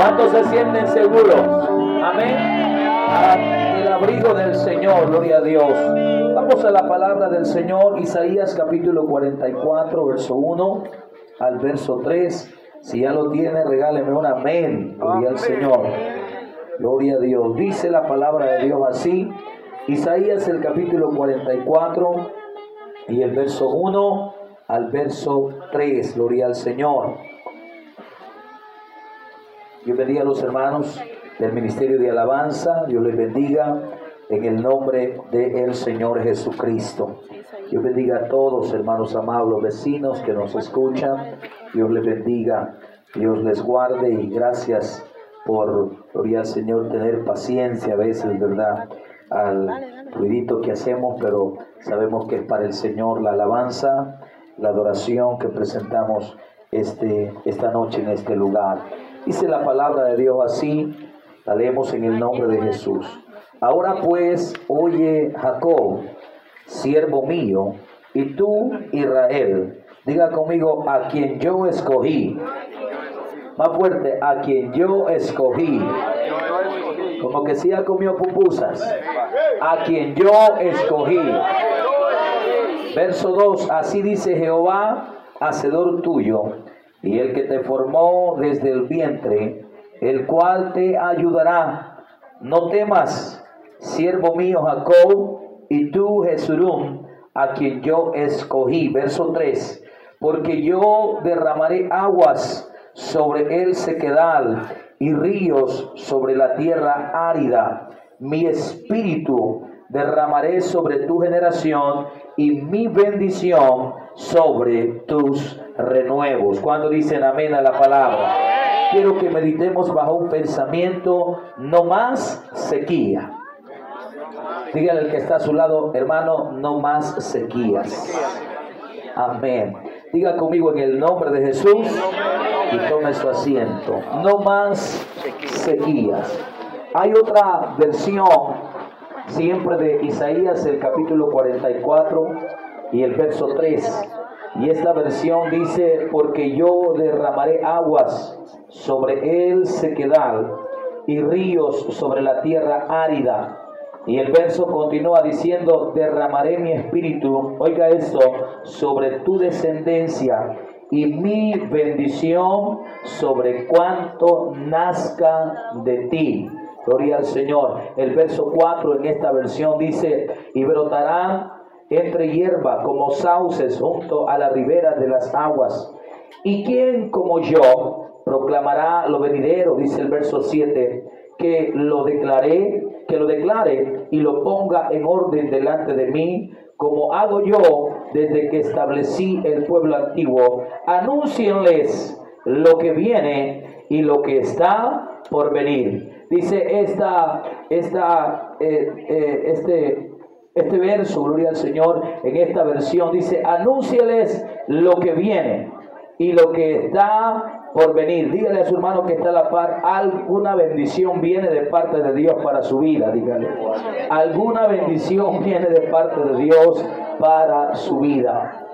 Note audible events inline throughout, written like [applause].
¿Cuántos se sienten seguros? Amén. el abrigo del Señor, gloria a Dios. Vamos a la palabra del Señor, Isaías capítulo 44, verso 1 al verso 3. Si ya lo tiene, regáleme un amén. Gloria al Señor. Gloria a Dios. Dice la palabra de Dios así. Isaías el capítulo 44 y el verso 1 al verso 3. Gloria al Señor. Yo bendiga a los hermanos del Ministerio de Alabanza. Dios les bendiga en el nombre del Señor Jesucristo. Dios bendiga a todos, hermanos amados, vecinos que nos escuchan. Dios les bendiga, Dios les guarde y gracias por, gloria al Señor, tener paciencia a veces, ¿verdad? Al ruidito que hacemos, pero sabemos que es para el Señor la alabanza, la adoración que presentamos este, esta noche en este lugar. Dice la palabra de Dios así, la leemos en el nombre de Jesús. Ahora pues, oye Jacob, siervo mío, y tú, Israel, diga conmigo, a quien yo escogí. Más fuerte, a quien yo escogí. Como que si ha comido pupusas. A quien yo escogí. Verso 2, así dice Jehová, hacedor tuyo, y el que te formó desde el vientre, el cual te ayudará. No temas, siervo mío Jacob, y tú Jesurum, a quien yo escogí. Verso 3, porque yo derramaré aguas sobre el sequedal y ríos sobre la tierra árida. Mi espíritu derramaré sobre tu generación y mi bendición sobre tus renuevos. Cuando dicen amén a la palabra, quiero que meditemos bajo un pensamiento, no más sequía. Dígale al que está a su lado, hermano, no más sequías. Amén. Diga conmigo en el nombre de Jesús y tome su asiento. No más sequías. Hay otra versión siempre de Isaías, el capítulo 44 y el verso 3. Y esta versión dice, porque yo derramaré aguas sobre el sequedal y ríos sobre la tierra árida. Y el verso continúa diciendo, derramaré mi espíritu, oiga esto, sobre tu descendencia y mi bendición sobre cuanto nazca de ti. Gloria al Señor. El verso 4 en esta versión dice, y brotarán entre hierba como sauces junto a la ribera de las aguas. ¿Y quién como yo proclamará lo venidero? Dice el verso 7, que lo declaré, que lo declare y lo ponga en orden delante de mí, como hago yo desde que establecí el pueblo antiguo. Anúncienles lo que viene y lo que está por venir. Dice esta, esta, eh, eh, este, este verso, gloria al Señor, en esta versión, dice, anúnciales lo que viene y lo que está por venir. Dígale a su hermano que está a la par, alguna bendición viene de parte de Dios para su vida, dígale. Alguna bendición viene de parte de Dios para su vida.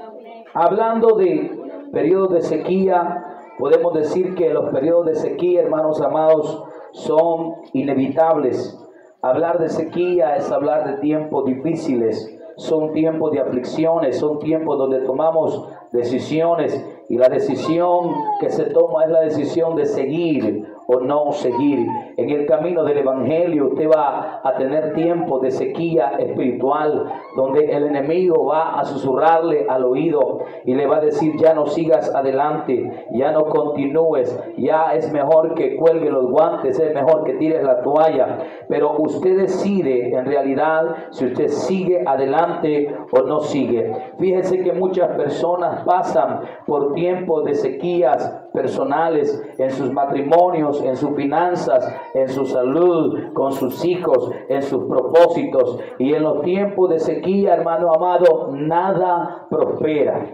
Hablando de periodos de sequía, podemos decir que los periodos de sequía, hermanos amados, son inevitables. Hablar de sequía es hablar de tiempos difíciles, son tiempos de aflicciones, son tiempos donde tomamos decisiones. Y la decisión que se toma es la decisión de seguir o no seguir. En el camino del Evangelio usted va a tener tiempo de sequía espiritual, donde el enemigo va a susurrarle al oído y le va a decir, ya no sigas adelante, ya no continúes, ya es mejor que cuelgue los guantes, es mejor que tires la toalla. Pero usted decide en realidad si usted sigue adelante o no sigue. Fíjese que muchas personas pasan por tiempos de sequías personales en sus matrimonios, en sus finanzas, en su salud, con sus hijos, en sus propósitos. Y en los tiempos de sequía, hermano amado, nada prospera.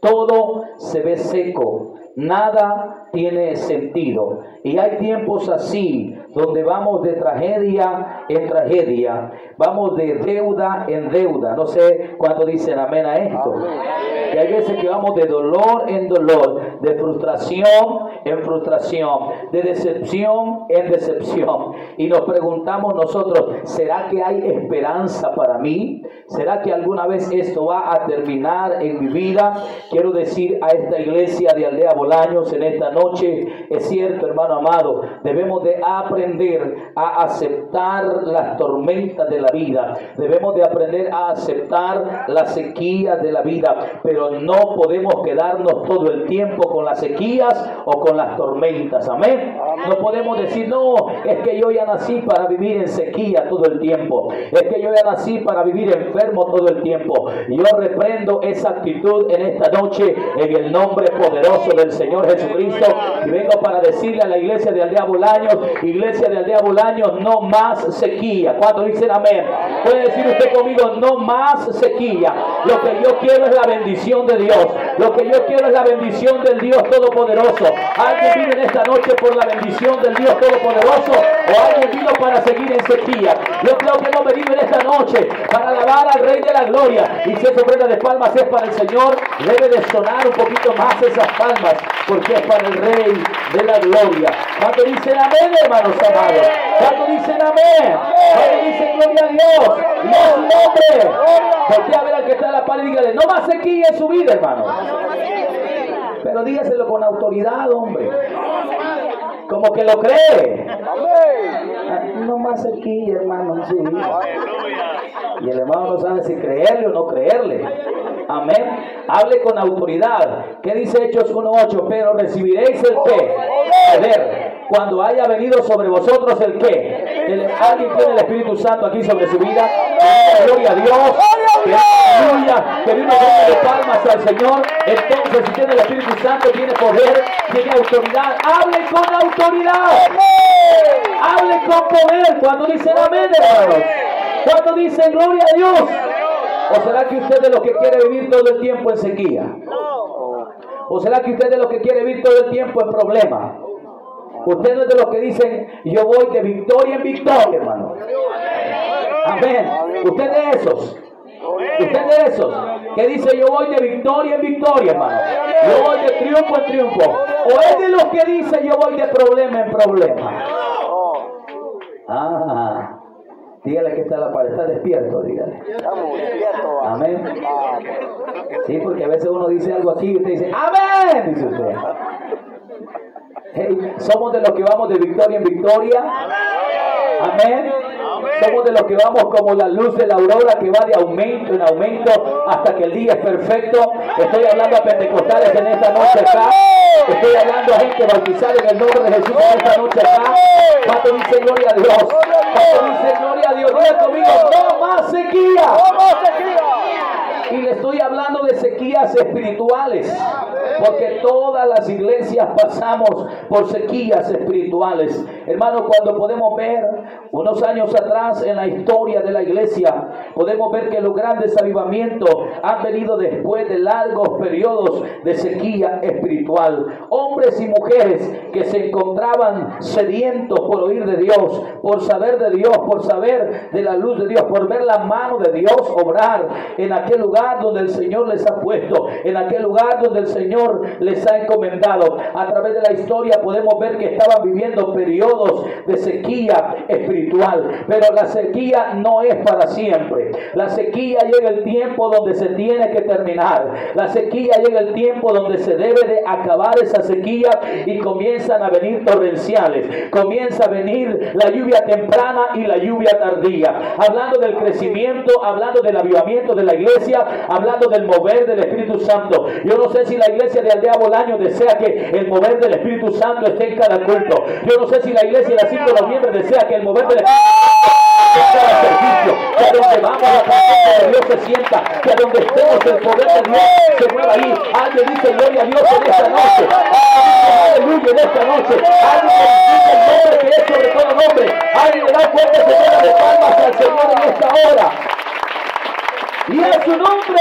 Todo se ve seco, nada tiene sentido. Y hay tiempos así, donde vamos de tragedia en tragedia, vamos de deuda en deuda. No sé cuánto dicen amén a esto. Y hay veces que vamos de dolor en dolor, de frustración en frustración, de decepción en decepción. Y nos preguntamos nosotros, ¿será que hay esperanza para mí? ¿Será que alguna vez esto va a terminar en mi vida? Quiero decir a esta iglesia de Aldea Bolaños en esta noche, es cierto hermano amado, debemos de aprender a aceptar las tormentas de la vida. Debemos de aprender a aceptar las sequías de la vida, pero no podemos quedarnos todo el tiempo con las sequías o con las tormentas. Amén. No podemos decir, no, es que yo ya nací para vivir en sequía todo el tiempo. Es que yo ya nací para vivir enfermo todo el tiempo. Yo reprendo esa actitud en esta noche en el nombre poderoso del Señor Jesucristo. Y vengo para decirle a la iglesia de Aldea Bolaños, iglesia de Aldea Bolaños, no más sequía. cuando dicen amén? Puede decir usted conmigo, no más sequía. Lo que yo quiero es la bendición de Dios. Lo que yo quiero es la bendición del Dios Todopoderoso. Alguien vino en esta noche por la bendición del Dios Todopoderoso o alguien vino para seguir en sequía. Yo creo que hemos venido en esta noche para alabar al Rey de la Gloria. Y si esa ofrenda de palmas es para el Señor, debe de sonar un poquito más esas palmas, porque es para el Rey de la Gloria. ¿Cuánto dicen amén, hermanos amados? ¿Cuánto dicen amén? ¿Cuánto dicen gloria a Dios? Y a su nombre. Porque a ver al que está en la pared y dígale, no más sequía en su vida, hermano. Pero dígaselo con autoridad, hombre. Como que lo cree. No más aquí, hermano. Sí. Y el hermano no sabe si creerle o no creerle. Amén. Hable con autoridad. ¿Qué dice Hechos 1.8? Pero recibiréis el qué? Poder. Cuando haya venido sobre vosotros el qué? ¿Alguien tiene el Espíritu Santo aquí sobre su vida? Gloria a Dios. Aleluya. Que vino de palmas al Señor. Entonces, si tiene el Espíritu Santo, tiene poder, tiene autoridad. Hable con autoridad. Hable con poder. Cuando dicen amén, hermanos. Cuando dicen gloria a Dios. ¿O será que usted es de los que quiere vivir todo el tiempo en sequía? ¿O será que usted es de los que quiere vivir todo el tiempo en problemas? Usted no es de los que dicen, yo voy de victoria en victoria, hermano. Amén. Usted de esos. Usted de esos que dice yo voy de victoria en victoria, hermano. Yo voy de triunfo en triunfo. O es de los que dice yo voy de problema en problema. Ah. Dígale que está la pared, está despierto, dígale. Amén. Sí, porque a veces uno dice algo aquí y usted dice, Amén, dice usted. Somos de los que vamos de victoria en victoria. Amén. Somos de los que vamos como la luz de la aurora que va de aumento en aumento hasta que el día es perfecto. Estoy hablando a pentecostales en esta noche acá. Estoy hablando a gente bautizada en el nombre de Jesús en esta noche acá. ¿Cuánto dice gloria a Dios? ¿Cuánto dice gloria a Dios? Diga conmigo, no más sequía. No más sequía. Y le estoy hablando de sequías espirituales, porque todas las iglesias pasamos por sequías espirituales. Hermano, cuando podemos ver unos años atrás en la historia de la iglesia, podemos ver que los grandes avivamientos han venido después de largos periodos de sequía espiritual. Hombres y mujeres que se encontraban sedientos por oír de Dios, por saber de Dios, por saber de la luz de Dios, por ver la mano de Dios obrar en aquel lugar donde el Señor les ha puesto, en aquel lugar donde el Señor les ha encomendado. A través de la historia podemos ver que estaban viviendo periodos de sequía espiritual, pero la sequía no es para siempre. La sequía llega el tiempo donde se tiene que terminar. La sequía llega el tiempo donde se debe de acabar esa sequía y comienzan a venir torrenciales. Comienza a venir la lluvia temprana y la lluvia tardía. Hablando del crecimiento, hablando del avivamiento de la iglesia, hablando del mover del Espíritu Santo. Yo no sé si la iglesia de Aldea Bolaño desea que el mover del Espíritu Santo esté en cada culto. Yo no sé si la iglesia de la 5 de noviembre desea que el mover del Espíritu Santo en cada servicio. Que a donde vamos la presencia de Dios se sienta. Que a donde estemos el poder de Dios se mueva ahí. Alguien dice gloria a Dios en esta noche. Aleluya en esta noche. Alguien dice el nombre que es sobre todo nombre. Alguien le da fuerte de palmas al Señor en esta hora. Y a su nombre.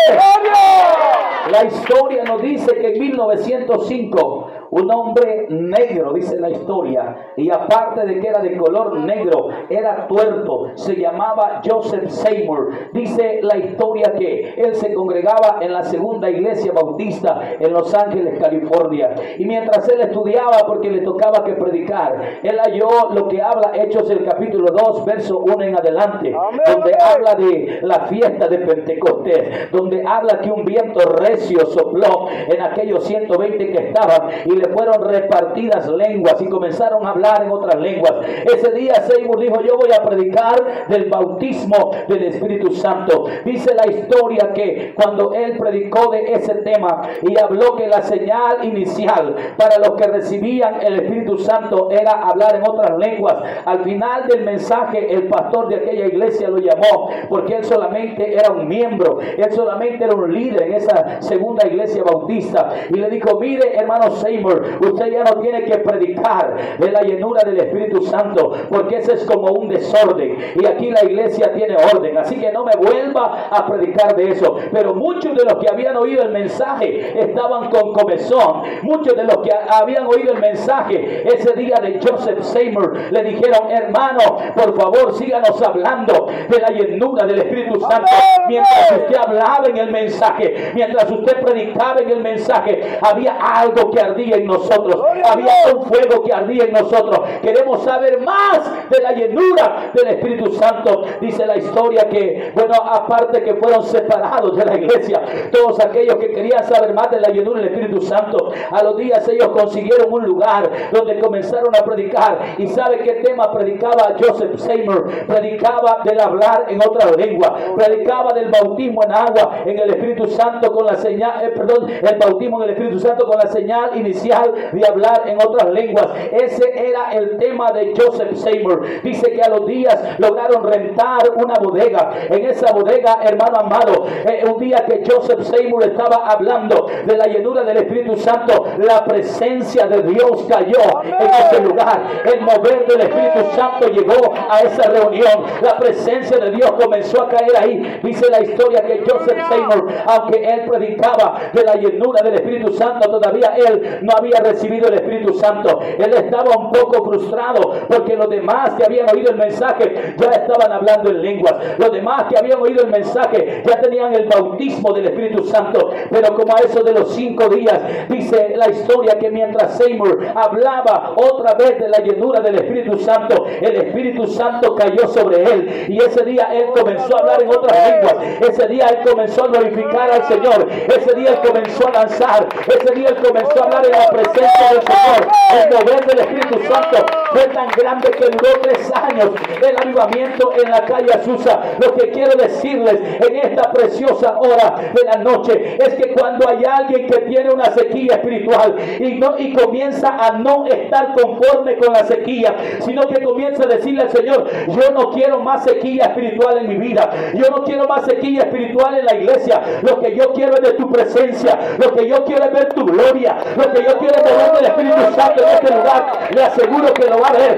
La historia nos dice que en 1905 un hombre negro, dice la historia, y aparte de que era de color negro, era tuerto, se llamaba Joseph Seymour. Dice la historia que él se congregaba en la segunda iglesia bautista en Los Ángeles, California. Y mientras él estudiaba, porque le tocaba que predicar, él halló lo que habla Hechos el capítulo 2, verso 1 en adelante, donde habla de la fiesta de Pentecostés, donde habla que un viento recio sopló en aquellos 120 que estaban y le fueron repartidas lenguas y comenzaron a hablar en otras lenguas. Ese día Seymour dijo, yo voy a predicar del bautismo del Espíritu Santo. Dice la historia que cuando él predicó de ese tema y habló que la señal inicial para los que recibían el Espíritu Santo era hablar en otras lenguas, al final del mensaje el pastor de aquella iglesia lo llamó porque él solamente era un miembro, él solamente era un líder en esa segunda iglesia bautista y le dijo, mire hermano Seymour, usted ya no tiene que predicar de la llenura del Espíritu Santo porque ese es como un desorden. Y aquí la iglesia tiene orden, así que no me vuelva a predicar de eso, pero muchos de los que habían oído el mensaje estaban con comezón, muchos de los que habían oído el mensaje ese día de Joseph Seymour le dijeron, hermano, por favor síganos hablando de la llenura del Espíritu Santo. Mientras usted hablaba en el mensaje, mientras usted predicaba en el mensaje, había algo que ardía nosotros, había un fuego que ardía en nosotros. Queremos saber más de la llenura del Espíritu Santo. Dice la historia que, bueno, aparte que fueron separados de la iglesia, todos aquellos que querían saber más de la llenura del Espíritu Santo, a los días ellos consiguieron un lugar donde comenzaron a predicar. ¿Y sabe qué tema predicaba Joseph Seymour? Predicaba del hablar en otra lengua, predicaba del bautismo en agua, en el Espíritu Santo con la señal, eh, perdón, el bautismo en el Espíritu Santo con la señal inicial de hablar en otras lenguas. Ese era el tema de Joseph Seymour. Dice que a los días lograron rentar una bodega. En esa bodega, hermano amado, eh, un día que Joseph Seymour estaba hablando de la llenura del Espíritu Santo, la presencia de Dios cayó en ese lugar. El mover del Espíritu Santo llegó a esa reunión. La presencia de Dios comenzó a caer ahí. Dice la historia que Joseph Seymour, aunque él predicaba de la llenura del Espíritu Santo, todavía él no había recibido el Espíritu Santo. Él estaba un poco frustrado porque los demás que habían oído el mensaje ya estaban hablando en lenguas. Los demás que habían oído el mensaje ya tenían el bautismo del Espíritu Santo. Pero como a eso de los cinco días, dice la historia que mientras Seymour hablaba otra vez de la llenura del Espíritu Santo, el Espíritu Santo cayó sobre él. Y ese día él comenzó a hablar en otras lenguas. Ese día él comenzó a glorificar al Señor. Ese día él comenzó a danzar. Ese día él comenzó a hablar en la presencia del Señor. El mover del Espíritu Santo fue tan grande que duró tres años el avivamiento en la calle Azusa. Lo que quiero decirles en esta preciosa hora de la noche es que cuando hay alguien que tiene una sequía espiritual y, no, y comienza a no estar conforme con la sequía, sino que comienza a decirle al Señor, yo no quiero más sequía espiritual en mi vida, yo no quiero más sequía espiritual en la iglesia, lo que yo quiero es de tu presencia, lo que yo quiero es ver tu gloria, lo que yo quiero es ver del Espíritu Santo en este lugar, le aseguro que lo va a ver.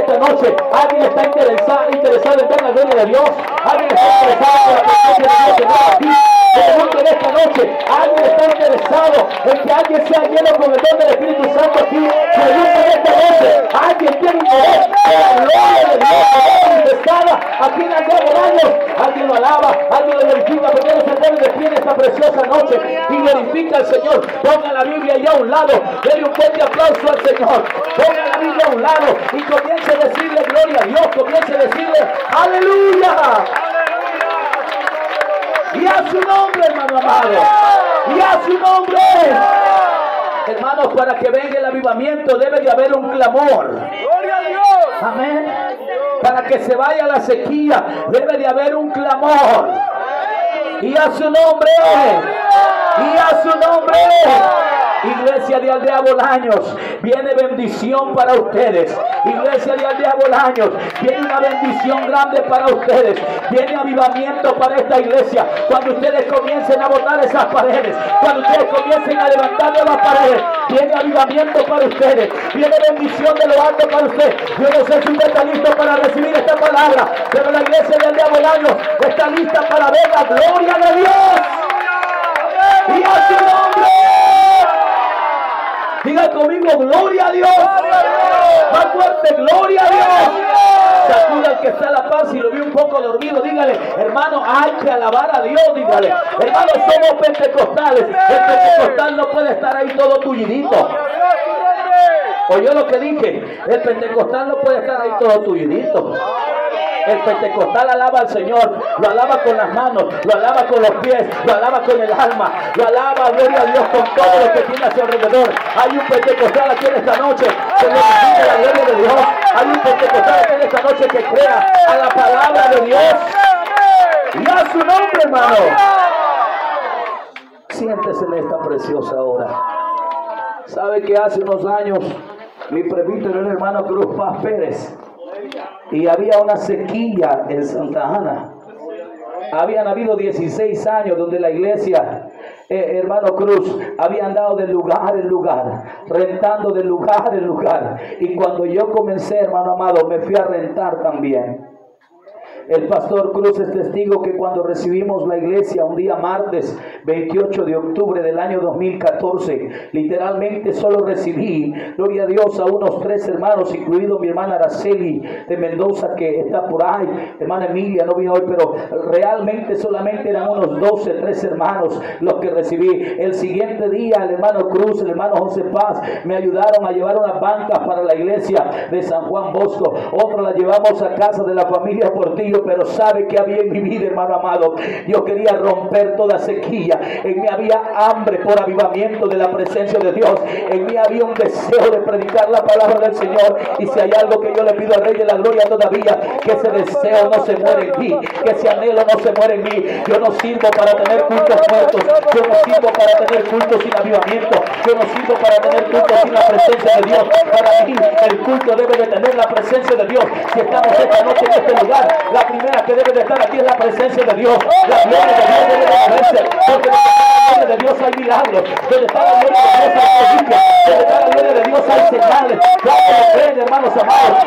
Esta noche, ¿alguien está interesado, interesado en ver la gloria de Dios? ¿Alguien está interesado en la presencia de Dios aquí? Esta noche, ¿alguien está interesado en que alguien sea lleno con el don del Espíritu Santo aquí? Pregunten esta noche, ¿alguien tiene interés en la gloria de Dios manifestada aquí en el años? Alguien lo alaba, alguien lo glorifica, porque no se pone de pie en esta preciosa noche y glorifica al Señor. Ponga la Biblia allá a un lado, denle un fuerte aplauso al Señor. Ponga la Biblia a un y comience a decirle gloria a Dios, comience a decirle aleluya. Y a su nombre, hermano amado. Y a su nombre. Hermanos, para que venga el avivamiento debe de haber un clamor. Gloria a Dios. Amén. Para que se vaya la sequía debe de haber un clamor. Y a su nombre. Y a su nombre. Iglesia de Aldea Bolaños, viene bendición para ustedes. Iglesia de Aldea Bolaños, viene una bendición grande para ustedes. Viene avivamiento para esta iglesia. Cuando ustedes comiencen a botar esas paredes, cuando ustedes comiencen a levantar las paredes, viene avivamiento para ustedes. Viene bendición de lo alto para ustedes. Yo no sé si usted está listo para recibir esta palabra, pero la iglesia de Aldea Bolaños está lista para ver la gloria de Dios. Y a su nombre. Diga conmigo, gloria a Dios. Más fuerte, gloria a Dios. Sacuda al que está a la paz y lo vi un poco dormido. Dígale, hermano, hay que alabar a Dios. Dígale, hermano, somos pentecostales. El pentecostal no puede estar ahí todo tullidito. Oyó lo que dije. El pentecostal no puede estar ahí todo tullidito. El pentecostal alaba al Señor, lo alaba con las manos, lo alaba con los pies, lo alaba con el alma, lo alaba, gloria a Dios, con todo lo que tiene a su alrededor. Hay un pentecostal aquí en esta noche que le la gloria de Dios. Hay un pentecostal aquí en esta noche que crea a la palabra de Dios y a su nombre, hermano. Siéntese en esta preciosa hora. ¿Sabe que hace unos años mi presbítero el hermano Cruz Paz Pérez y había una sequía en Santa Ana. Habían habido 16 años donde la iglesia, eh, hermano Cruz, había andado de lugar en lugar, rentando de lugar en lugar. Y cuando yo comencé, hermano amado, me fui a rentar también. El pastor Cruz es testigo que cuando recibimos la iglesia un día martes 28 de octubre del año 2014, literalmente solo recibí, gloria a Dios, a unos tres hermanos, incluido mi hermana Araceli de Mendoza que está por ahí, hermana Emilia no vino hoy, pero realmente solamente eran unos 12, tres hermanos los que recibí. El siguiente día el hermano Cruz, el hermano José Paz me ayudaron a llevar unas bancas para la iglesia de San Juan Bosco. Otra la llevamos a casa de la familia Portillo pero sabe que había en mi vida, hermano amado. Yo quería romper toda sequía. En mí había hambre por avivamiento de la presencia de Dios. En mí había un deseo de predicar la palabra del Señor. Y si hay algo que yo le pido al Rey de la Gloria todavía, que ese deseo no se muere en mí, que ese anhelo no se muere en mí. Yo no sirvo para tener cultos muertos. Yo no sirvo para tener cultos sin avivamiento. Yo no sirvo para tener cultos sin la presencia de Dios. Para mí el culto debe de tener la presencia de Dios. Si estamos esta noche en este lugar, la primera que debe de estar aquí es la presencia de Dios. La gloria de Dios debe de moverse. Porque donde está la gloria de Dios hay milagros. Donde está la gloria de Dios hay prodigios. Donde está la gloria de Dios hay señales. Cuando lo creen, hermanos amados.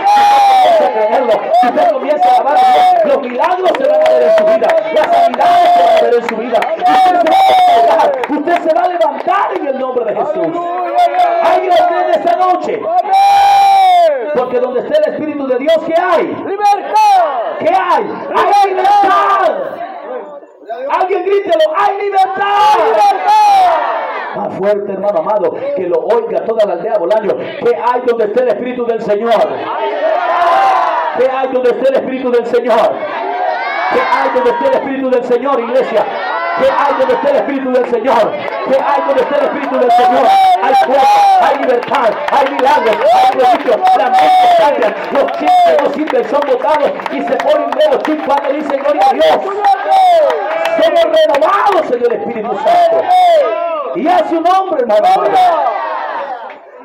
Si usted comienza a creerlo, si usted comienza a alabar a Dios, los milagros se van a ver en su vida. Las sanidades se van a ver en su vida. Usted se va a levantar. Usted se va a levantar en el nombre de Jesús. Hay en esta noche. Porque donde esté el Espíritu de Dios, ¿qué hay? ¡Libertad! ¿Qué hay? ¡Hay libertad! Alguien grítelo, ¡hay libertad! Más fuerte, hermano amado, que lo oiga toda la aldea Bolaño. ¿Qué hay donde esté el Espíritu del Señor? ¿Qué hay donde esté el Espíritu del Señor? ¿Qué hay donde esté el Espíritu del Señor, iglesia? ¿Qué hay donde esté el Espíritu del Señor? ¿Qué hay donde esté el Espíritu del Señor? Hay fuego, hay libertad, hay milagros, hay prodigios, las mentes cambian, los chistes no sirven, son botados y se ponen nuevos. ¿Quién cuando dice gloria a Dios? Somos renovados en el Espíritu Santo. Y a su nombre, hermano.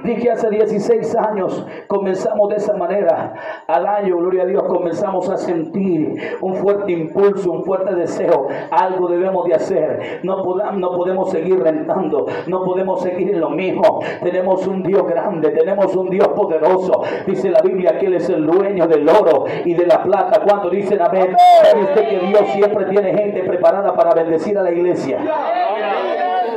Dije hace 16 años, comenzamos de esa manera. Al año, gloria a Dios, comenzamos a sentir un fuerte impulso, un fuerte deseo. Algo debemos de hacer. No, podamos, no podemos seguir rentando, no podemos seguir en lo mismo. Tenemos un Dios grande, tenemos un Dios poderoso. Dice la Biblia que Él es el dueño del oro y de la plata. Cuando dicen amén, ¿sabe usted que Dios siempre tiene gente preparada para bendecir a la iglesia?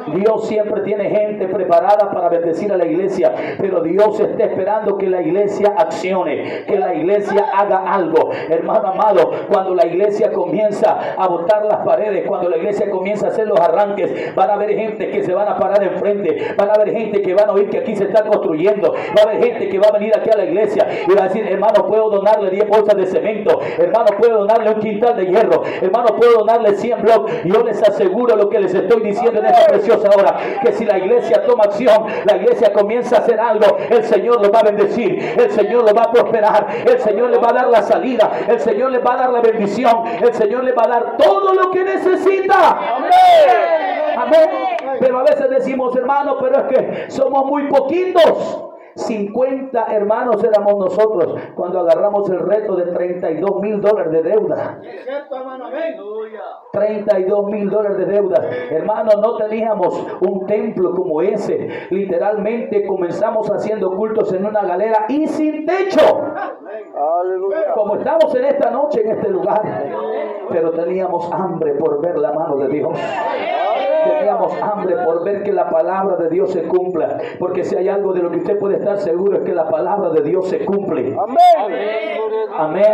Dios siempre tiene gente preparada para bendecir a la iglesia, pero Dios está esperando que la iglesia accione, que la iglesia haga algo. Hermano amado, cuando la iglesia comienza a botar las paredes, cuando la iglesia comienza a hacer los arranques, van a haber gente que se van a parar enfrente, van a haber gente que van a oír que aquí se está construyendo, va a haber gente que va a venir aquí a la iglesia y va a decir, hermano, puedo donarle 10 bolsas de cemento, hermano, puedo donarle un quintal de hierro, hermano, puedo donarle 100 bloques. Yo les aseguro lo que les estoy diciendo en esta preciosa hora, que si la iglesia toma acción, la iglesia comienza a hacer algo, el Señor lo va a bendecir, el Señor lo va a prosperar, el Señor le va a dar la salida, el Señor le va a dar la bendición, el Señor le va a dar todo lo que necesita. Amén. Pero a veces decimos, hermano, pero es que somos muy poquitos. 50 hermanos éramos nosotros cuando agarramos el reto de 32 mil dólares de deuda. 32 mil dólares de deuda. Hermanos, no teníamos un templo como ese. Literalmente comenzamos haciendo cultos en una galera y sin techo. Como estamos en esta noche en este lugar. Pero teníamos hambre por ver la mano de Dios. Teníamos hambre por ver que la palabra de Dios se cumpla. Porque si hay algo de lo que usted puede estar seguro es que la palabra de Dios se cumple. Amén. Amén.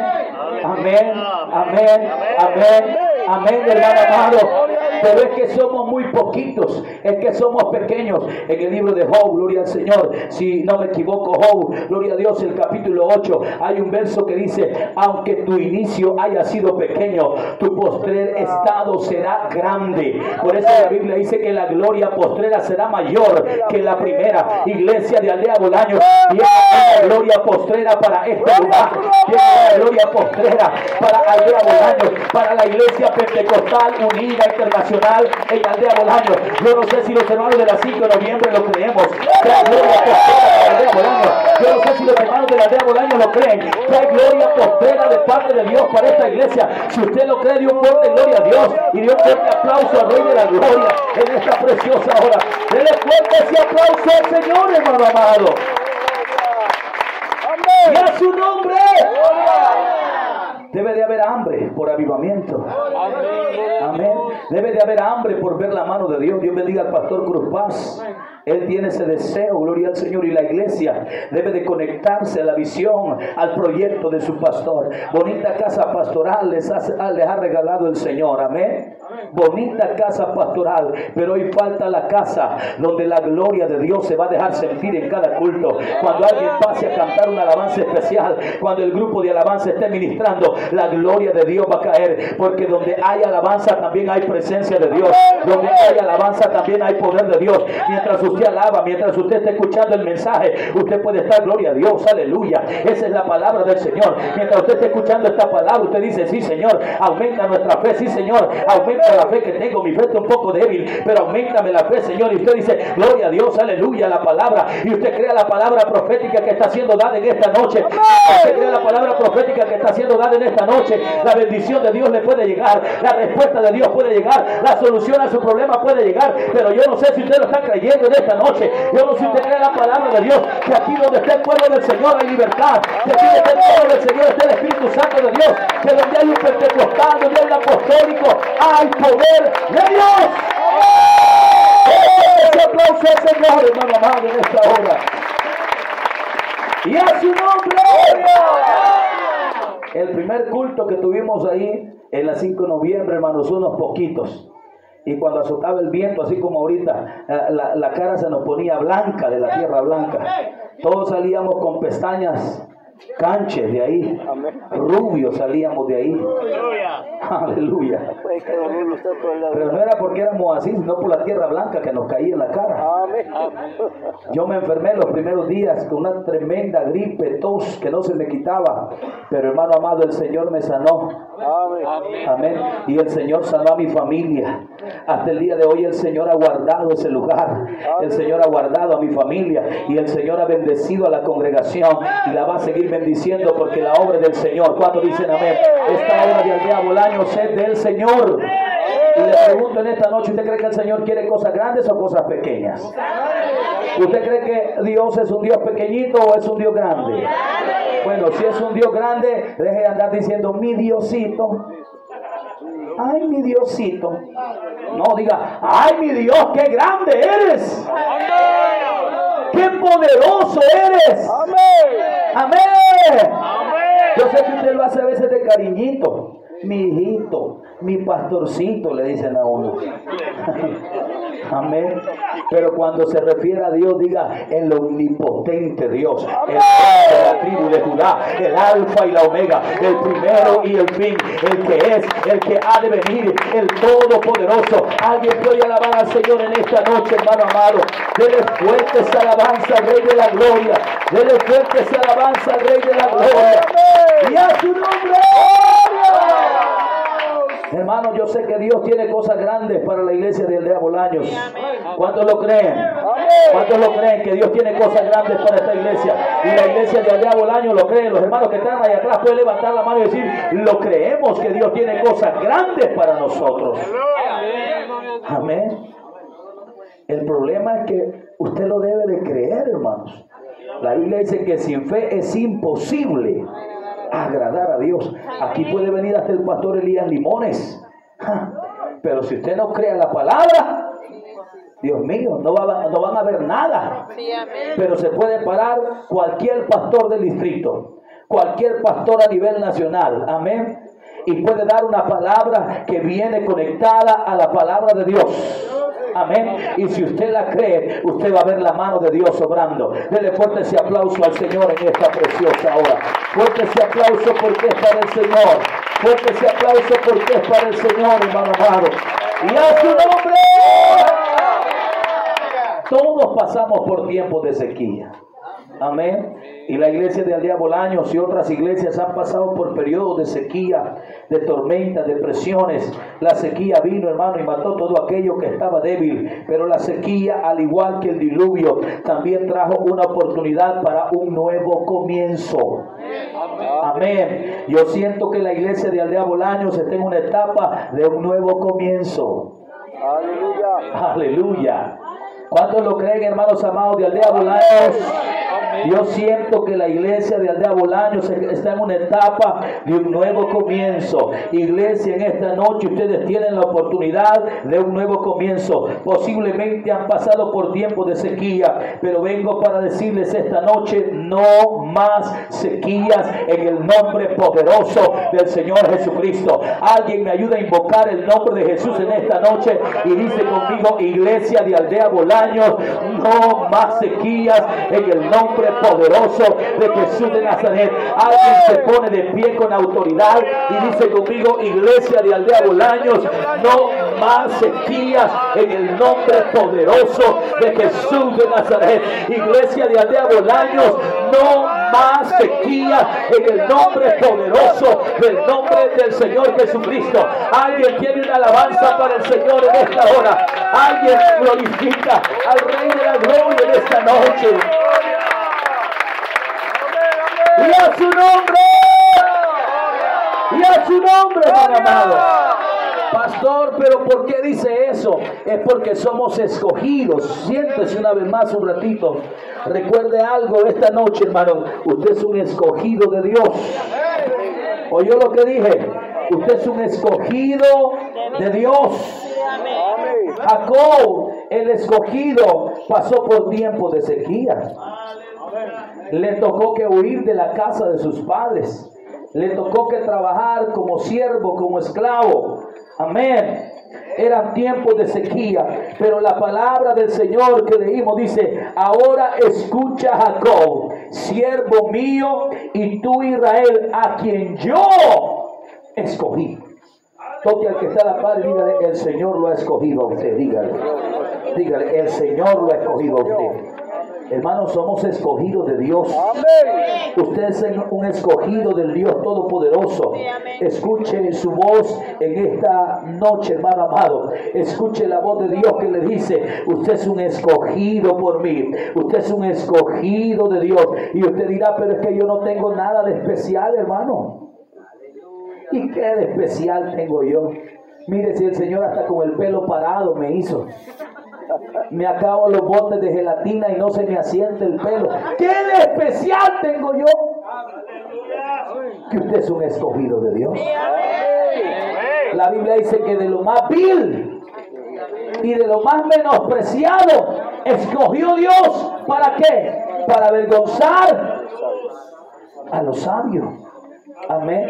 Amén. Amén. Amén. Amén, hermano amado. Pero es que somos muy poquitos, es que somos pequeños. En el libro de Job, gloria al Señor, si no me equivoco, Job, gloria a Dios, el capítulo 8, hay un verso que dice, aunque tu inicio haya sido pequeño, tu postrer estado será grande. Por eso la Biblia dice que la gloria postrera será mayor que la primera. Iglesia de Aldea Bolaño, tiene la gloria postrera para este lugar, tiene la gloria postrera para Aldea Bolaño, para la iglesia pentecostal unida internacional en Aldea Bolaño. Yo no sé si los hermanos de la 5 de noviembre lo creemos. Trae gloria postrera Aldea Bolaño. Yo no sé si los hermanos de la Aldea Bolaño lo creen. Trae gloria postrera de parte de Dios para esta iglesia. Si usted lo cree, dio un fuerte gloria a Dios y dio un fuerte aplauso al Rey de la Gloria en esta preciosa hora. Dele fuerte ese aplauso al Señor, hermano amado. Y a su nombre. Debe de haber hambre por avivamiento. Amén. Debe de haber hambre por ver la mano de Dios. Dios bendiga al pastor Cruz Paz. Él tiene ese deseo, gloria al Señor. Y la iglesia debe de conectarse a la visión, al proyecto de su pastor. Bonita casa pastoral les, les ha regalado el Señor. Amén. Bonita casa pastoral, pero hoy falta la casa donde la gloria de Dios se va a dejar sentir en cada culto. Cuando alguien pase a cantar una alabanza especial, cuando el grupo de alabanza esté ministrando, la gloria de Dios va a caer. Porque donde hay alabanza también hay presencia de Dios. Donde hay alabanza también hay poder de Dios. Mientras usted alaba, mientras usted esté escuchando el mensaje, usted puede estar, gloria a Dios, aleluya. Esa es la palabra del Señor. Mientras usted esté escuchando esta palabra, usted dice, sí Señor, aumenta nuestra fe, sí Señor, aumenta la fe que tengo, mi fe está un poco débil, pero aumentame la fe, Señor. Y usted dice, gloria a Dios, aleluya, la palabra. Y usted crea la palabra profética que está siendo dada en esta noche. Usted crea la palabra profética que está siendo dada en esta noche. La bendición de Dios le puede llegar, la respuesta de Dios puede llegar, la solución a su problema puede llegar. Pero yo no sé si usted lo está creyendo en esta noche. Yo no sé si usted cree la palabra de Dios, que aquí donde está el pueblo del Señor hay libertad. Que aquí donde está el pueblo del Señor está el Espíritu Santo de Dios. Que donde hay un pentecostal, donde hay un apostólico, hay poder de Dios. Amado, en esta hora. Y a su nombre. El primer culto que tuvimos ahí en la 5 de noviembre, hermanos, unos poquitos. Y cuando azotaba el viento, así como ahorita, eh, la cara se nos ponía blanca de la tierra blanca. Todos salíamos con pestañas canches de ahí, rubios salíamos de ahí. Aleluya. Pero no era porque éramos así, sino por la tierra blanca que nos caía en la cara. Yo me enfermé los primeros días con una tremenda gripe, tos que no se me quitaba. Pero hermano amado, el Señor me sanó. Amén. Y el Señor sanó a mi familia. Hasta el día de hoy el Señor ha guardado ese lugar. El Señor ha guardado a mi familia. Y el Señor ha bendecido a la congregación. Y la va a seguir bendiciendo porque la obra del Señor. ¿Cuántos dicen amén? Esta obra de Aldea Bolaño es del Señor. Y le pregunto en esta noche, ¿usted cree que el Señor quiere cosas grandes o cosas pequeñas? ¿Usted cree que Dios es un Dios pequeñito o es un Dios grande? Bueno, si es un Dios grande, deje de andar diciendo mi Diosito. Ay, mi Diosito. No, diga, ay, mi Dios, qué grande eres. Qué poderoso eres. Amén. Yo sé que usted lo hace a veces de cariñito. Mi hijito, mi pastorcito, le dicen a uno. Amén. Pero cuando se refiere a Dios, diga el omnipotente Dios, el de la tribu de Judá, el alfa y la omega, el primero y el fin, el que es, el que ha de venir, el todopoderoso. Alguien puede alabar al Señor en esta noche, hermano amado. Dele fuertes alabanza al Rey de la Gloria. Dele fuertes alabanza al Rey de la Gloria. Y a su nombre. Hermano, yo sé que Dios tiene cosas grandes para la iglesia de Aldea Bolaños. ¿Cuántos lo creen? ¿Cuántos lo creen que Dios tiene cosas grandes para esta iglesia? Y la iglesia de Aldea Bolaños lo creen. Los hermanos que están ahí atrás pueden levantar la mano y decir, lo creemos que Dios tiene cosas grandes para nosotros. Amén. El problema es que usted lo debe de creer, hermanos. La Biblia dice que sin fe es imposible agradar a Dios. Aquí puede venir hasta el pastor Elías Limones. Pero si usted no crea la palabra, Dios mío, no, no van a ver nada. Pero se puede parar cualquier pastor del distrito, cualquier pastor a nivel nacional. Amén. Y puede dar una palabra que viene conectada a la palabra de Dios. Amén. Y si usted la cree, usted va a ver la mano de Dios obrando. Dele fuerte ese aplauso al Señor en esta preciosa hora. Fuerte ese aplauso porque es para el Señor. Fuerte ese aplauso porque es para el Señor, hermano amado. Y a su nombre. Todos pasamos por tiempos de sequía. Amén. Y la iglesia de Aldea Bolaños y otras iglesias han pasado por periodos de sequía, de tormenta, de presiones. La sequía vino, hermano, y mató todo aquello que estaba débil. Pero la sequía, al igual que el diluvio, también trajo una oportunidad para un nuevo comienzo. Amén. Yo siento que la iglesia de Aldea Bolaños está en una etapa de un nuevo comienzo. Aleluya. Aleluya. ¿Cuántos lo creen, hermanos amados de Aldea Bolaños? Yo siento que la iglesia de Aldea Bolaños está en una etapa de un nuevo comienzo. Iglesia, en esta noche ustedes tienen la oportunidad de un nuevo comienzo. Posiblemente han pasado por tiempos de sequía, pero vengo para decirles esta noche, no más sequías en el nombre poderoso del Señor Jesucristo. Alguien me ayuda a invocar el nombre de Jesús en esta noche y dice conmigo, iglesia de Aldea Bolaños, no más sequías en el nombre poderoso de Jesús de Nazaret. Alguien se pone de pie con autoridad y dice conmigo, iglesia de Aldea Bolaños, no más sequías en el nombre poderoso de Jesús de Nazaret. Iglesia de Aldea Bolaños, no más sequías en el nombre poderoso del nombre del Señor Jesucristo. Alguien tiene una alabanza para el Señor en esta hora. Alguien glorifica al Rey de la Gloria en esta noche. Y a su nombre. Y a su nombre, amado. Pastor, pero ¿por qué dice eso? Es porque somos escogidos. Siéntese una vez más un ratito. Recuerde algo esta noche, hermano. Usted es un escogido de Dios. ¿Oyó lo que dije? Usted es un escogido de Dios. Jacob, el escogido, pasó por tiempo de sequía. Le tocó que huir de la casa de sus padres. Le tocó que trabajar como siervo, como esclavo. Amén. Eran tiempos de sequía, pero la palabra del Señor que leímos dice, ahora escucha Jacob, siervo mío, y tú Israel, a quien yo escogí. Toque al que está a la par dígale, el Señor lo ha escogido a usted, dígale. Dígale, el Señor lo ha escogido a usted. Hermanos, somos escogidos de Dios. Usted es un escogido del Dios Todopoderoso. Escuche su voz en esta noche, hermano amado. Escuche la voz de Dios que le dice, usted es un escogido por mí. Usted es un escogido de Dios. Y usted dirá, pero es que yo no tengo nada de especial, hermano. ¿Y qué de especial tengo yo? Mire si el Señor hasta con el pelo parado me hizo. Me acabo los botes de gelatina y no se me asiente el pelo. ¿Qué de especial tengo yo? Que usted es un escogido de Dios. La Biblia dice que de lo más vil y de lo más menospreciado escogió Dios. ¿Para qué? Para avergonzar a los sabios. Amén.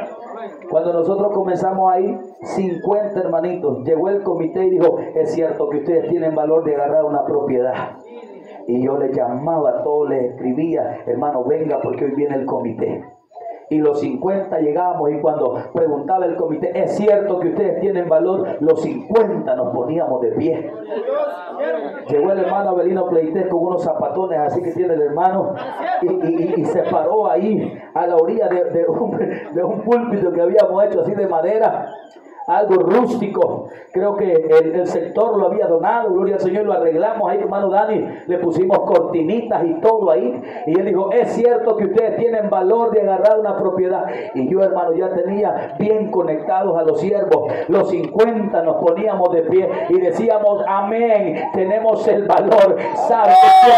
Cuando nosotros comenzamos ahí, 50 hermanitos, llegó el comité y dijo, es cierto que ustedes tienen valor de agarrar una propiedad. Y yo le llamaba a todos, les escribía, hermano, venga porque hoy viene el comité y los 50 llegamos y cuando preguntaba el comité, ¿es cierto que ustedes tienen valor? Los 50 nos poníamos de pie. Llegó el hermano Abelino Pleites con unos zapatones así que tiene el hermano y, se paró ahí a la orilla de, un, de un púlpito que habíamos hecho así de madera algo rústico. Creo que el, sector lo había donado, gloria al Señor, lo arreglamos ahí, hermano Dani, le pusimos cortinitas y todo ahí. Y él dijo, es cierto que ustedes tienen valor de agarrar una propiedad. Y yo, hermano, ya tenía bien conectados a los siervos. Los 50 nos poníamos de pie y decíamos, amén, tenemos el valor. Sabe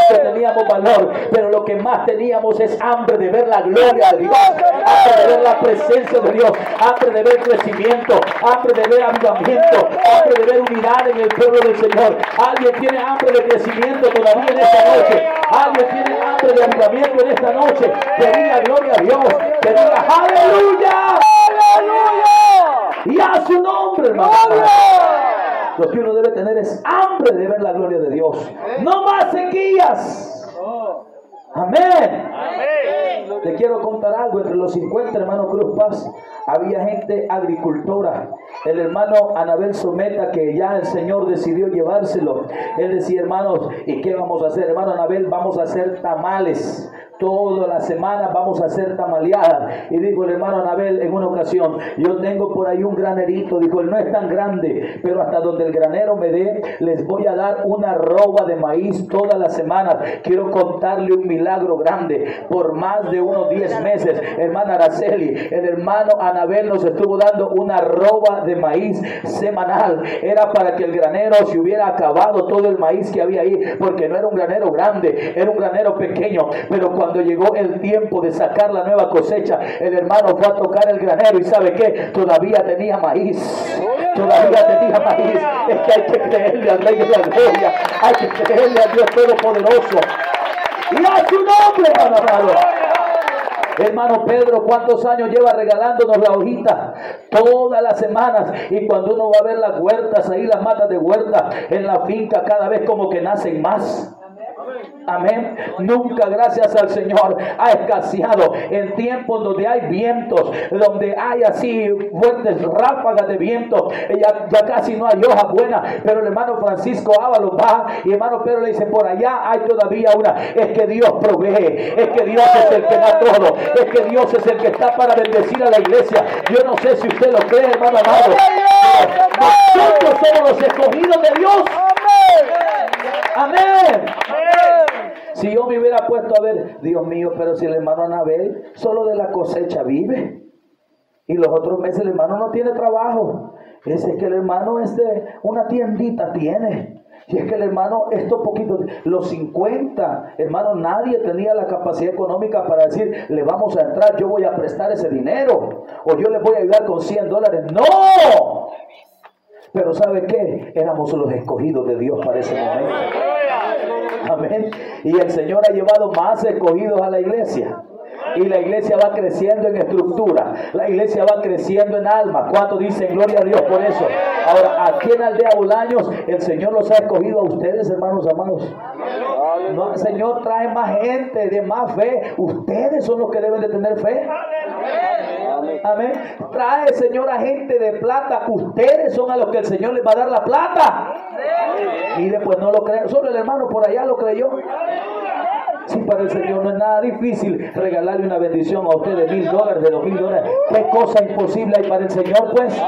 que teníamos valor, pero lo que más teníamos es hambre de ver la gloria de Dios, hambre de ver la presencia de Dios, hambre de ver crecimiento, hambre de ver avivamiento, hambre de ver unidad en el pueblo del Señor. Alguien tiene hambre de crecimiento todavía en esta noche. Alguien tiene hambre de avivamiento en esta noche. Que diga gloria a Dios. Que diga aleluya. Aleluya. Y a su nombre, hermano. Lo que uno debe tener es hambre de ver la gloria de Dios. No más sequías. Amén. Amén. Te quiero contar algo. Entre los 50 hermanos Cruz Paz había gente agricultora. El hermano Anabel Someta, que ya el Señor decidió llevárselo. Él decía, hermanos, ¿y qué vamos a hacer? Hermano Anabel, vamos a hacer tamales. Toda la semana vamos a hacer tamaleada. Y dijo el hermano Anabel en una ocasión, yo tengo por ahí un granerito. Dijo, él no es tan grande, pero hasta donde el granero me dé, les voy a dar una roba de maíz todas las semanas. Quiero contarle un milagro grande. Por más de unos 10 meses, hermana Araceli, el hermano Anabel nos estuvo dando una roba de maíz semanal. Era para que el granero se hubiera acabado todo el maíz que había ahí, porque no era un granero grande, era un granero pequeño. Pero cuando cuando llegó el tiempo de sacar la nueva cosecha, el hermano fue a tocar el granero y sabe que todavía tenía maíz. Todavía tenía maíz. Es que hay que creerle al Rey de la Gloria. Hay que creerle al Dios Todopoderoso. Y a su nombre, hermano. Hermano Pedro, ¿cuántos años lleva regalándonos la hojita? Todas las semanas. Y cuando uno va a ver las huertas, ahí las matas de huerta en la finca, cada vez como que nacen más. Amén. Nunca, gracias al Señor, ha escaseado en tiempos donde hay vientos, donde hay así fuertes ráfagas de viento. Ya, ya casi no hay hoja buena, pero el hermano Francisco Ábalos va y hermano Pedro le dice: Por allá hay todavía una. Es que Dios provee, es que Dios es el que da todo, es que Dios es el que está para bendecir a la iglesia. Yo no sé si usted lo cree, hermano amado. Nosotros somos los escogidos de Dios. Amén. Si yo me hubiera puesto a ver, Dios mío, pero si el hermano Anabel solo de la cosecha vive. Y los otros meses el hermano no tiene trabajo. Es que el hermano es de una tiendita tiene. Y es que el hermano, esto poquito, los 50, hermano, nadie tenía la capacidad económica para decir, le vamos a entrar, yo voy a prestar ese dinero. O yo le voy a ayudar con 100 dólares. No. Pero ¿sabe qué? Éramos los escogidos de Dios para ese momento. Amén. Y el Señor ha llevado más escogidos a la iglesia. Y la iglesia va creciendo en estructura. La iglesia va creciendo en alma. ¿Cuánto dicen gloria a Dios por eso? Ahora, aquí en Aldea Bolaños, el Señor los ha escogido a ustedes, hermanos amados. No, el Señor trae más gente de más fe. Ustedes son los que deben de tener fe. Amén. Trae, Señor, a gente de plata. Ustedes son a los que el Señor les va a dar la plata. Y después no lo creen. Solo el hermano por allá lo creyó. Si para el Señor no es nada difícil regalarle una bendición a usted de mil dólares, de dos mil dólares. ¿Qué cosa imposible hay para el Señor, pues?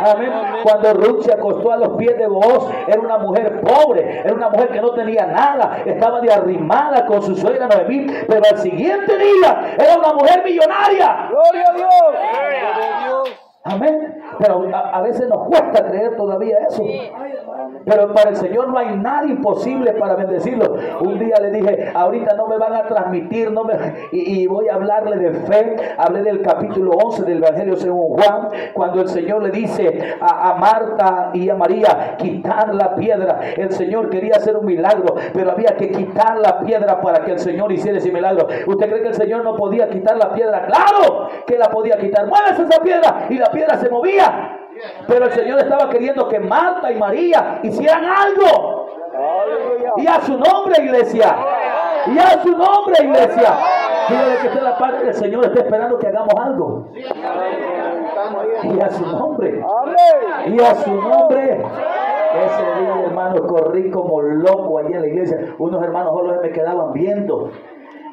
Amén. Cuando Ruth se acostó a los pies de vos, era una mujer pobre, era una mujer que no tenía nada, estaba de arrimada con su suegra Noemí, pero al siguiente día era una mujer millonaria. Gloria a Dios. Gloria a Dios. Amén. Pero a, veces nos cuesta creer todavía eso. Pero para el Señor no hay nada imposible para bendecirlo. Un día le dije, ahorita no me van a transmitir, no me, y, voy a hablarle de fe. Hablé del capítulo 11 del Evangelio según Juan, cuando el Señor le dice a, a Marta y a María, quitar la piedra. El Señor quería hacer un milagro, pero había que quitar la piedra para que el Señor hiciera ese milagro. ¿Usted cree que el Señor no podía quitar la piedra? Claro que la podía quitar. Muévese esa piedra y la piedra se movía. Pero el Señor estaba queriendo que Marta y María hicieran algo. Y a su nombre, iglesia. Y a su nombre, iglesia. Dígale que la parte del Señor está esperando que hagamos algo. Y a su nombre. Y a su nombre. Ese día, hermano, corrí como loco allí en la iglesia. Unos hermanos solo me quedaban viendo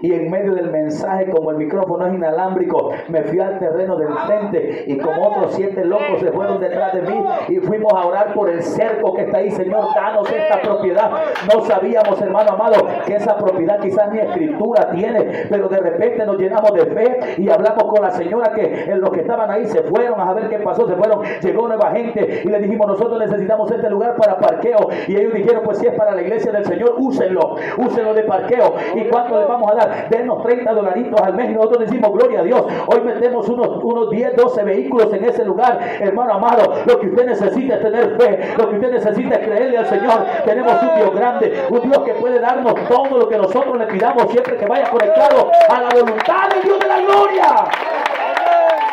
y en medio del mensaje, como el micrófono es inalámbrico, me fui al terreno del frente y como otros siete locos se fueron detrás de mí y fuimos a orar por el cerco que está ahí. Señor, danos esta propiedad. No sabíamos, hermano amado, que esa propiedad quizás ni escritura tiene, pero de repente nos llenamos de fe y hablamos con la señora que los que estaban ahí se fueron a ver qué pasó, se fueron, llegó nueva gente y le dijimos, nosotros necesitamos este lugar para parqueo. Y ellos dijeron, pues si es para la iglesia del Señor, úsenlo, úsenlo de parqueo. ¿Y cuánto les vamos a dar? Ayudar, denos 30 dolaritos al mes y nosotros decimos, gloria a Dios. Hoy metemos unos, unos 10, 12 vehículos en ese lugar. Hermano amado, lo que usted necesita es tener fe, lo que usted necesita es creerle al Señor. Tenemos un Dios grande, un Dios que puede darnos todo lo que nosotros le pidamos siempre que vaya conectado a la voluntad de Dios de la gloria.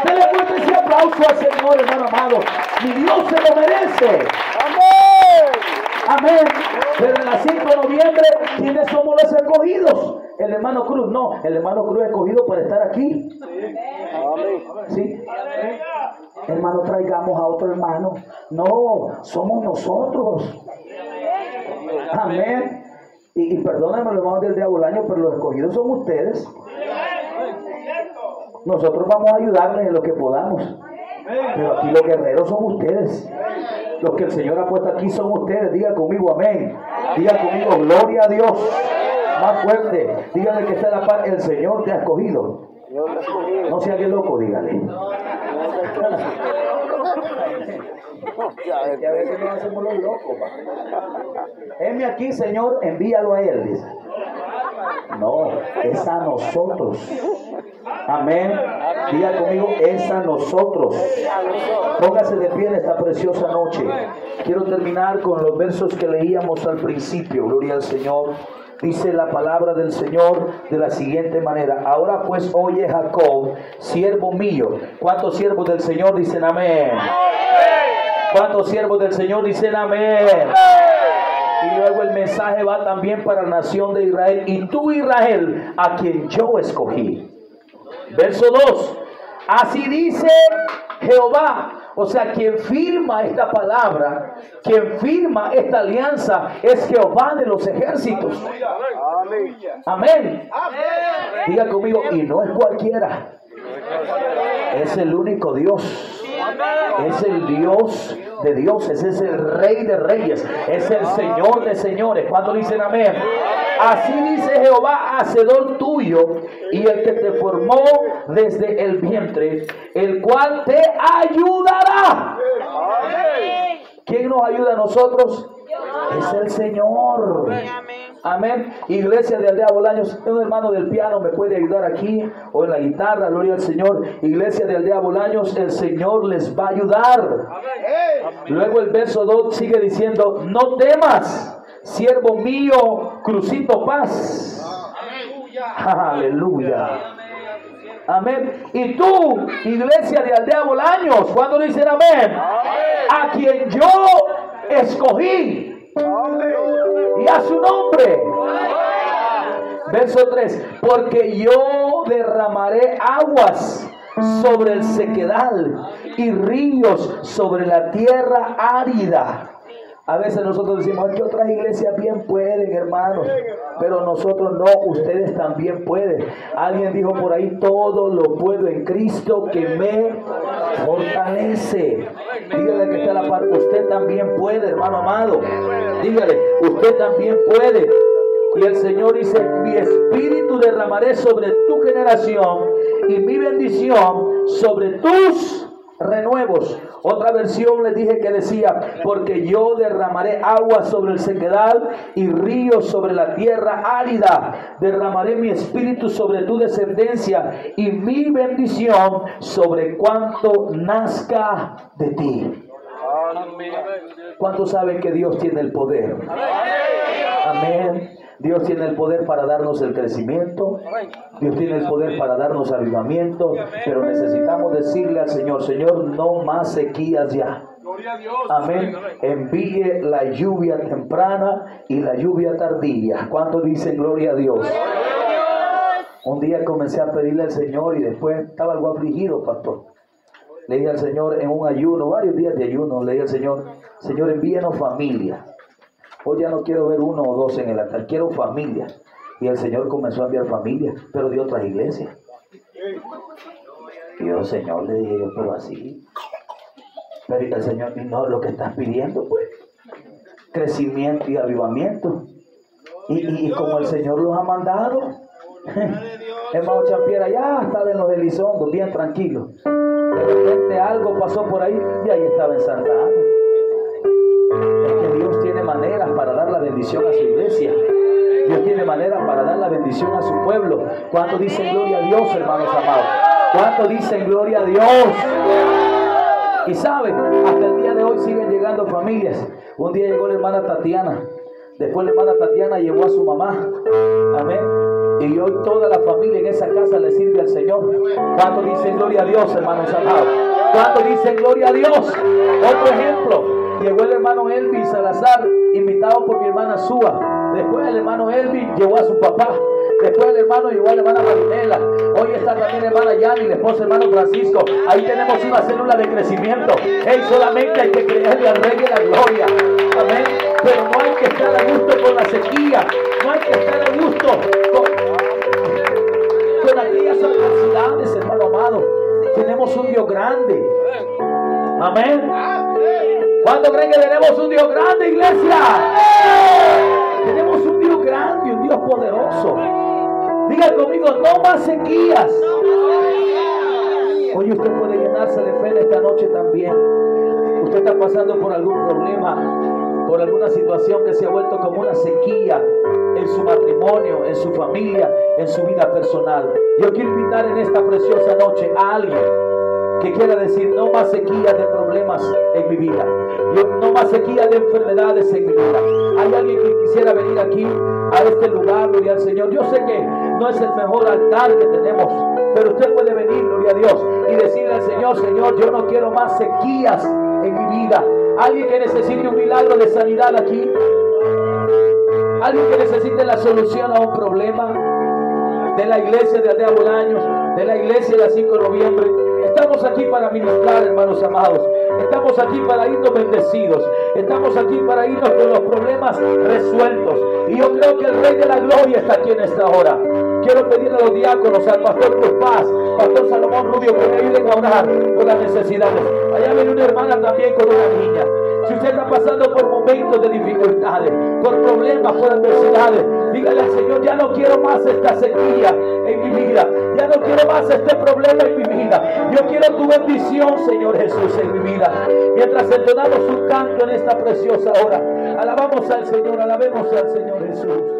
Dele fuerte ese aplauso al Señor, hermano amado. Mi Dios se lo merece. Amén. Pero en la 5 de noviembre, ¿quiénes somos los escogidos? El hermano Cruz, no. El hermano Cruz es escogido para estar aquí. Sí. Hermano, traigamos a otro hermano. No, somos nosotros. Amén. Y, y perdónenme, hermanos del diablo año, pero los escogidos son ustedes. Nosotros vamos a ayudarles en lo que podamos. Pero aquí los guerreros son ustedes. Los que el Señor ha puesto aquí son ustedes. Diga conmigo amén. Diga conmigo gloria a Dios. Más fuerte. Dígale que está la par. El Señor te ha escogido. No sea que loco, dígale. que a veces nos hacemos los locos. Heme aquí, Señor, envíalo a Él. Dice. No, es a nosotros. Amén. Diga conmigo, es a nosotros. Póngase de pie en esta preciosa noche. Quiero terminar con los versos que leíamos al principio. Gloria al Señor. Dice la palabra del Señor de la siguiente manera. Ahora pues oye Jacob, siervo mío. ¿Cuántos siervos del Señor dicen amén? ¿Cuántos siervos del Señor dicen amén? Y luego el mensaje va también para la nación de Israel. Y tú, Israel, a quien yo escogí. Verso 2. Así dice Jehová. O sea, quien firma esta palabra, quien firma esta alianza es Jehová de los ejércitos. Amén. Diga conmigo, y no es cualquiera. Es el único Dios. Es el Dios de dioses, es el Rey de reyes, es el Señor de señores. cuando dicen amén? Así dice Jehová, hacedor tuyo y el que te formó desde el vientre, el cual te ayudará. ¿Quién nos ayuda a nosotros? Es el Señor. Amén. Iglesia de Aldea Bolaños, un hermano del piano me puede ayudar aquí o en la guitarra, gloria al Señor. Iglesia de Aldea Bolaños, el Señor les va a ayudar. Luego el verso 2 sigue diciendo, no temas, siervo mío, crucito paz. Aleluya. Amén. Y tú, iglesia de Aldea Bolaños, cuando dicen amén, a quien yo escogí y a su nombre. Verso 3, porque yo derramaré aguas sobre el sequedal y ríos sobre la tierra árida. A veces nosotros decimos que otras iglesias bien pueden, hermanos, pero nosotros no, ustedes también pueden. Alguien dijo por ahí, todo lo puedo en Cristo que me fortalece. Dígale que está la parte, usted también puede, hermano amado. Dígale, usted también puede. Y el Señor dice, mi espíritu derramaré sobre tu generación y mi bendición sobre tus renuevos. Otra versión les dije que decía, porque yo derramaré agua sobre el sequedal y ríos sobre la tierra árida. Derramaré mi espíritu sobre tu descendencia y mi bendición sobre cuanto nazca de ti. ¿Cuántos saben que Dios tiene el poder? Amén. Dios tiene el poder para darnos el crecimiento. Dios tiene el poder para darnos avivamiento. Pero necesitamos decirle al Señor, Señor, no más sequías ya. Amén. Envíe la lluvia temprana y la lluvia tardía. ¿Cuánto dicen gloria a Dios? Un día comencé a pedirle al Señor y después estaba algo afligido, pastor. Le dije al Señor en un ayuno, varios días de ayuno, le dije al Señor, Señor, envíenos familia. Hoy ya no quiero ver uno o dos en el altar, quiero familia. Y el Señor comenzó a enviar familia, pero de otras iglesias. Y yo, Señor, le dije yo, pero así. Pero el Señor, no, lo que estás pidiendo, pues, crecimiento y avivamiento. Y, como el Señor los ha mandado, [laughs] hermano Champiera ya estaba en los Elizondos, bien tranquilo. De repente algo pasó por ahí y ahí estaba en Santa Ana. A su iglesia. Dios tiene manera para dar la bendición a su pueblo. ¿Cuánto dicen gloria a Dios, hermanos amados? ¿Cuánto dicen gloria a Dios? Y saben, hasta el día de hoy siguen llegando familias. Un día llegó la hermana Tatiana. Después la hermana Tatiana llevó a su mamá. Amén. Y hoy toda la familia en esa casa le sirve al Señor. ¿Cuánto dicen gloria a Dios, hermanos amados? ¿Cuánto dicen gloria a Dios? Otro ejemplo. Llegó el hermano Elvis Salazar, invitado por mi hermana Súa. Después el hermano Elvis llevó a su papá. Después el hermano llegó a la hermana Marinela. Hoy está también la hermana Yani, la esposa hermano Francisco. Ahí tenemos una célula de crecimiento. Hey, solamente hay que creerle al Rey de la Gloria. Amén. Pero no hay que estar a gusto con la sequía. No hay que estar a gusto con, con aquellas adversidades, hermano amado. Tenemos un Dios grande. Amén. ¿Cuánto creen que tenemos un Dios grande, iglesia? Tenemos un Dios grande, un Dios poderoso. Diga conmigo, no más sequías. Hoy usted puede llenarse de fe en esta noche también. Usted está pasando por algún problema, por alguna situación que se ha vuelto como una sequía en su matrimonio, en su familia, en su vida personal. Yo quiero invitar en esta preciosa noche a alguien que quiera decir no más sequía de problemas en mi vida, no más sequía de enfermedades en mi vida. Hay alguien que quisiera venir aquí a este lugar, gloria al Señor. Yo sé que no es el mejor altar que tenemos, pero usted puede venir, gloria a Dios, y decirle al Señor, Señor, yo no quiero más sequías en mi vida. Alguien que necesite un milagro de sanidad aquí. Alguien que necesite la solución a un problema de la iglesia de Aldea Bolaños, de la iglesia de la 5 de noviembre. Estamos aquí para ministrar, hermanos amados. Estamos aquí para irnos bendecidos. Estamos aquí para irnos con los problemas resueltos. Y yo creo que el Rey de la Gloria está aquí en esta hora. Quiero pedirle a los diáconos, al pastor Cruz Paz, pastor Salomón Rubio, que me ayuden a orar por las necesidades. Allá viene una hermana también con una niña. Si usted está pasando por momentos de dificultades, por problemas, por adversidades, dígale al Señor, ya no quiero más esta sequía en mi vida. Ya no quiero más este problema en mi vida. Yo quiero tu bendición, Señor Jesús, en mi vida. Mientras entonamos un canto en esta preciosa hora, alabamos al Señor, alabemos al Señor Jesús.